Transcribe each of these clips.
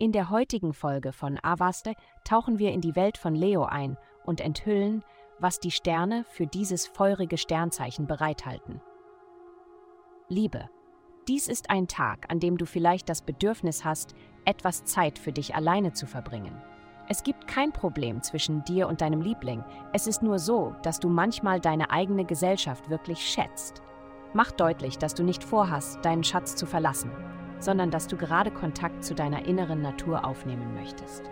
In der heutigen Folge von Avaste tauchen wir in die Welt von Leo ein und enthüllen, was die Sterne für dieses feurige Sternzeichen bereithalten. Liebe. Dies ist ein Tag, an dem du vielleicht das Bedürfnis hast, etwas Zeit für dich alleine zu verbringen. Es gibt kein Problem zwischen dir und deinem Liebling. Es ist nur so, dass du manchmal deine eigene Gesellschaft wirklich schätzt. Mach deutlich, dass du nicht vorhast, deinen Schatz zu verlassen, sondern dass du gerade Kontakt zu deiner inneren Natur aufnehmen möchtest.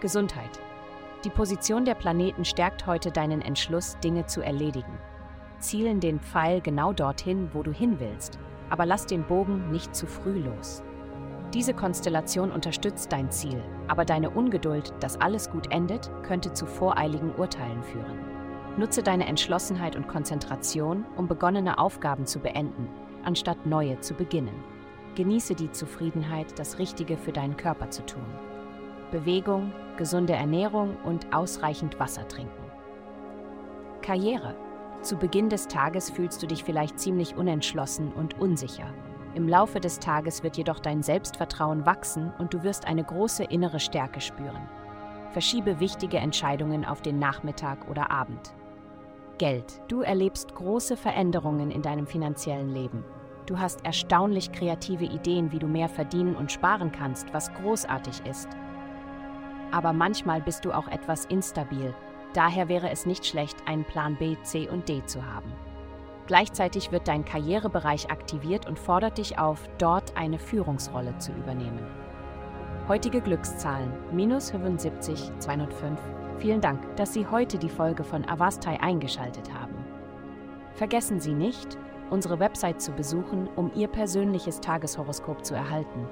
Gesundheit. Die Position der Planeten stärkt heute deinen Entschluss, Dinge zu erledigen. Zielen den Pfeil genau dorthin, wo du hin willst, aber lass den Bogen nicht zu früh los. Diese Konstellation unterstützt dein Ziel, aber deine Ungeduld, dass alles gut endet, könnte zu voreiligen Urteilen führen. Nutze deine Entschlossenheit und Konzentration, um begonnene Aufgaben zu beenden, anstatt neue zu beginnen. Genieße die Zufriedenheit, das Richtige für deinen Körper zu tun. Bewegung, gesunde Ernährung und ausreichend Wasser trinken. Karriere. Zu Beginn des Tages fühlst du dich vielleicht ziemlich unentschlossen und unsicher. Im Laufe des Tages wird jedoch dein Selbstvertrauen wachsen und du wirst eine große innere Stärke spüren. Verschiebe wichtige Entscheidungen auf den Nachmittag oder Abend. Geld. Du erlebst große Veränderungen in deinem finanziellen Leben. Du hast erstaunlich kreative Ideen, wie du mehr verdienen und sparen kannst, was großartig ist. Aber manchmal bist du auch etwas instabil. Daher wäre es nicht schlecht, einen Plan B, C und D zu haben. Gleichzeitig wird dein Karrierebereich aktiviert und fordert dich auf, dort eine Führungsrolle zu übernehmen. Heutige Glückszahlen minus 75 205. Vielen Dank, dass Sie heute die Folge von Avastai eingeschaltet haben. Vergessen Sie nicht, unsere Website zu besuchen, um Ihr persönliches Tageshoroskop zu erhalten.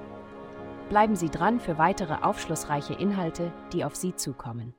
Bleiben Sie dran für weitere aufschlussreiche Inhalte, die auf Sie zukommen.